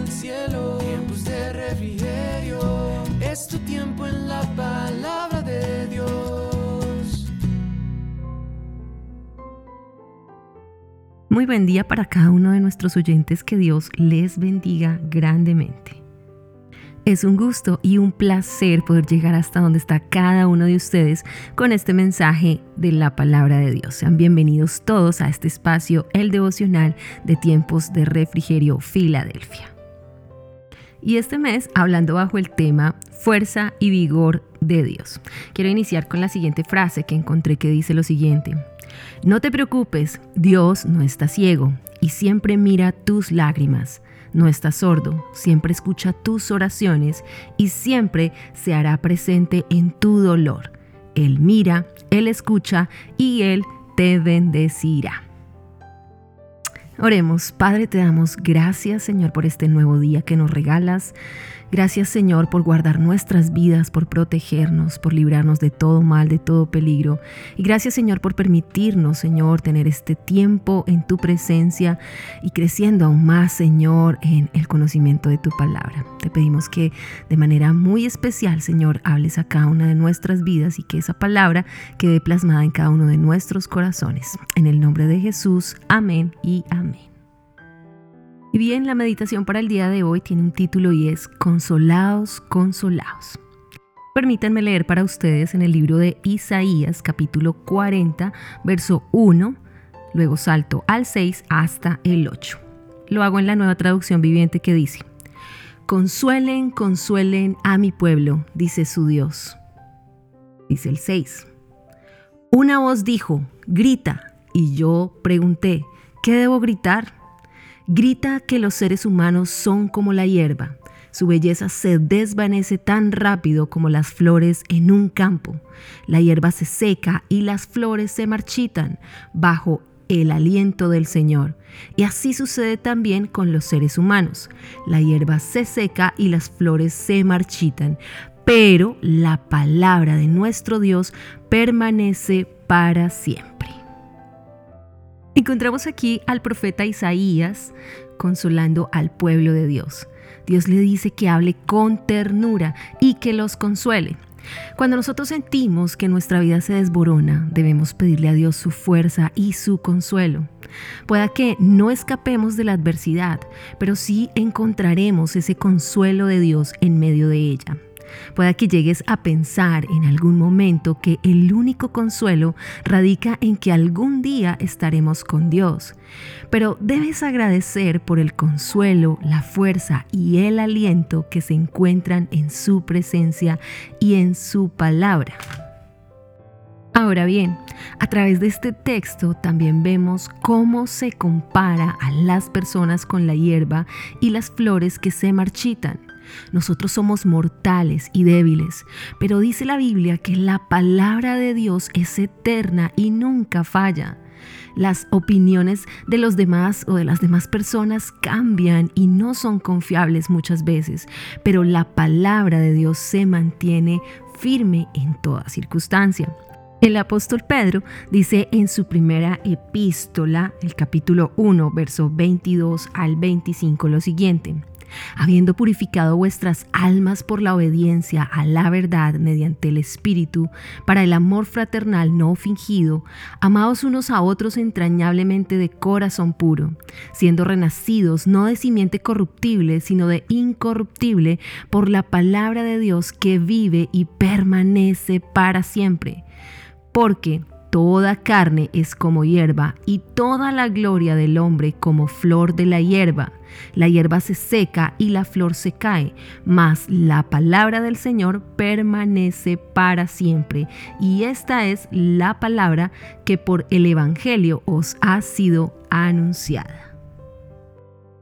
el cielo, de refrigerio. Es tu tiempo en la palabra de Dios. Muy buen día para cada uno de nuestros oyentes, que Dios les bendiga grandemente. Es un gusto y un placer poder llegar hasta donde está cada uno de ustedes con este mensaje de la palabra de Dios. Sean bienvenidos todos a este espacio, el devocional de tiempos de refrigerio Filadelfia. Y este mes hablando bajo el tema Fuerza y vigor de Dios. Quiero iniciar con la siguiente frase que encontré que dice lo siguiente. No te preocupes, Dios no está ciego y siempre mira tus lágrimas no está sordo, siempre escucha tus oraciones y siempre se hará presente en tu dolor. Él mira, Él escucha y Él te bendecirá. Oremos, Padre, te damos gracias, Señor, por este nuevo día que nos regalas. Gracias Señor por guardar nuestras vidas, por protegernos, por librarnos de todo mal, de todo peligro. Y gracias Señor por permitirnos, Señor, tener este tiempo en tu presencia y creciendo aún más, Señor, en el conocimiento de tu palabra. Te pedimos que de manera muy especial, Señor, hables a cada una de nuestras vidas y que esa palabra quede plasmada en cada uno de nuestros corazones. En el nombre de Jesús, amén y amén. Y bien, la meditación para el día de hoy tiene un título y es Consolados, consolados. Permítanme leer para ustedes en el libro de Isaías capítulo 40, verso 1, luego salto al 6 hasta el 8. Lo hago en la nueva traducción viviente que dice, Consuelen, consuelen a mi pueblo, dice su Dios. Dice el 6. Una voz dijo, grita, y yo pregunté, ¿qué debo gritar? Grita que los seres humanos son como la hierba. Su belleza se desvanece tan rápido como las flores en un campo. La hierba se seca y las flores se marchitan bajo el aliento del Señor. Y así sucede también con los seres humanos. La hierba se seca y las flores se marchitan, pero la palabra de nuestro Dios permanece para siempre. Encontramos aquí al profeta Isaías consolando al pueblo de Dios. Dios le dice que hable con ternura y que los consuele. Cuando nosotros sentimos que nuestra vida se desborona, debemos pedirle a Dios su fuerza y su consuelo. Pueda que no escapemos de la adversidad, pero sí encontraremos ese consuelo de Dios en medio de ella. Pueda que llegues a pensar en algún momento que el único consuelo radica en que algún día estaremos con Dios. Pero debes agradecer por el consuelo, la fuerza y el aliento que se encuentran en su presencia y en su palabra. Ahora bien, a través de este texto también vemos cómo se compara a las personas con la hierba y las flores que se marchitan. Nosotros somos mortales y débiles, pero dice la Biblia que la palabra de Dios es eterna y nunca falla. Las opiniones de los demás o de las demás personas cambian y no son confiables muchas veces, pero la palabra de Dios se mantiene firme en toda circunstancia. El apóstol Pedro dice en su primera epístola, el capítulo 1, verso 22 al 25, lo siguiente habiendo purificado vuestras almas por la obediencia a la verdad mediante el Espíritu, para el amor fraternal no fingido, amados unos a otros entrañablemente de corazón puro, siendo renacidos no de simiente corruptible, sino de incorruptible, por la palabra de Dios que vive y permanece para siempre. Porque Toda carne es como hierba y toda la gloria del hombre como flor de la hierba. La hierba se seca y la flor se cae, mas la palabra del Señor permanece para siempre. Y esta es la palabra que por el Evangelio os ha sido anunciada.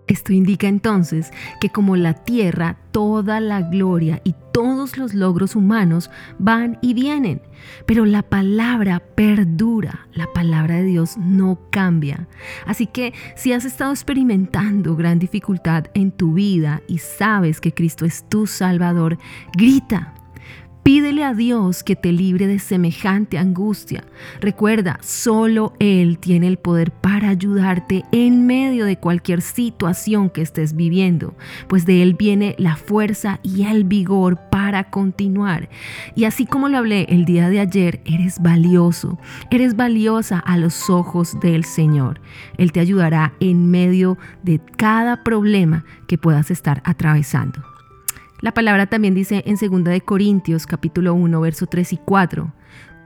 Esto indica entonces que como la tierra, toda la gloria y todos los logros humanos van y vienen, pero la palabra perdura, la palabra de Dios no cambia. Así que si has estado experimentando gran dificultad en tu vida y sabes que Cristo es tu Salvador, grita, Pídele a Dios que te libre de semejante angustia. Recuerda, solo Él tiene el poder para ayudarte en medio de cualquier situación que estés viviendo, pues de Él viene la fuerza y el vigor para continuar. Y así como lo hablé el día de ayer, eres valioso, eres valiosa a los ojos del Señor. Él te ayudará en medio de cada problema que puedas estar atravesando. La palabra también dice en 2 de Corintios capítulo 1 verso 3 y 4,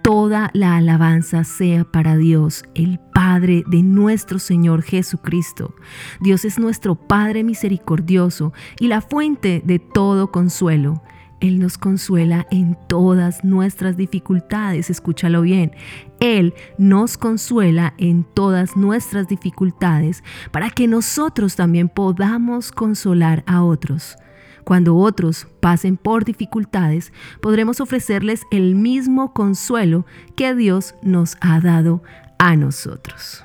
toda la alabanza sea para Dios, el Padre de nuestro Señor Jesucristo. Dios es nuestro Padre misericordioso y la fuente de todo consuelo. Él nos consuela en todas nuestras dificultades, escúchalo bien. Él nos consuela en todas nuestras dificultades para que nosotros también podamos consolar a otros. Cuando otros pasen por dificultades, podremos ofrecerles el mismo consuelo que Dios nos ha dado a nosotros.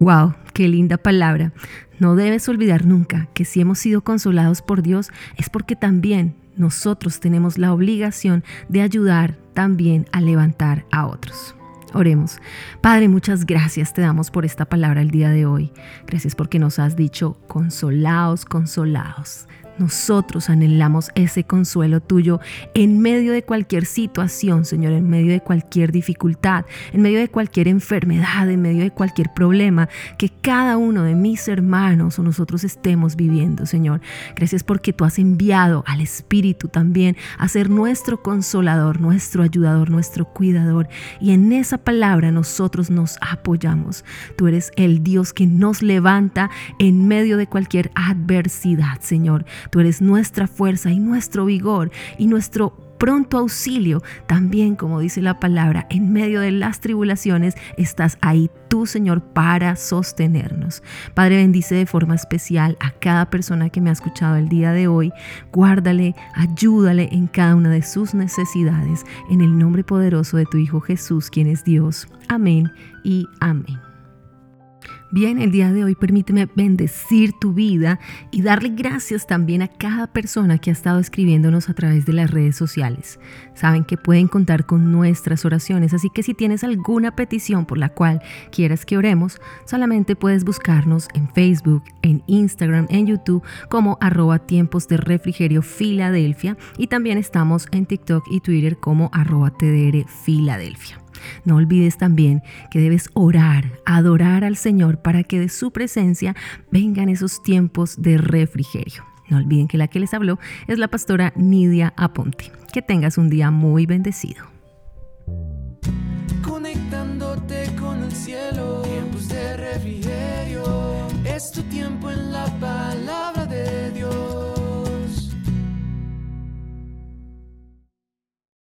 ¡Wow! ¡Qué linda palabra! No debes olvidar nunca que si hemos sido consolados por Dios es porque también nosotros tenemos la obligación de ayudar también a levantar a otros. Oremos. Padre, muchas gracias te damos por esta palabra el día de hoy. Gracias porque nos has dicho, consolaos, consolaos. Nosotros anhelamos ese consuelo tuyo en medio de cualquier situación, Señor, en medio de cualquier dificultad, en medio de cualquier enfermedad, en medio de cualquier problema que cada uno de mis hermanos o nosotros estemos viviendo, Señor. Gracias porque tú has enviado al Espíritu también a ser nuestro consolador, nuestro ayudador, nuestro cuidador. Y en esa palabra nosotros nos apoyamos. Tú eres el Dios que nos levanta en medio de cualquier adversidad, Señor. Tú eres nuestra fuerza y nuestro vigor y nuestro pronto auxilio. También, como dice la palabra, en medio de las tribulaciones estás ahí tú, Señor, para sostenernos. Padre, bendice de forma especial a cada persona que me ha escuchado el día de hoy. Guárdale, ayúdale en cada una de sus necesidades. En el nombre poderoso de tu Hijo Jesús, quien es Dios. Amén y amén. Bien, el día de hoy permíteme bendecir tu vida y darle gracias también a cada persona que ha estado escribiéndonos a través de las redes sociales. Saben que pueden contar con nuestras oraciones, así que si tienes alguna petición por la cual quieras que oremos, solamente puedes buscarnos en Facebook, en Instagram, en YouTube como arroba tiempos de refrigerio Filadelfia y también estamos en TikTok y Twitter como arroba TDR Filadelfia. No olvides también que debes orar, adorar al Señor para que de su presencia vengan esos tiempos de refrigerio. No olviden que la que les habló es la pastora Nidia Aponte. Que tengas un día muy bendecido.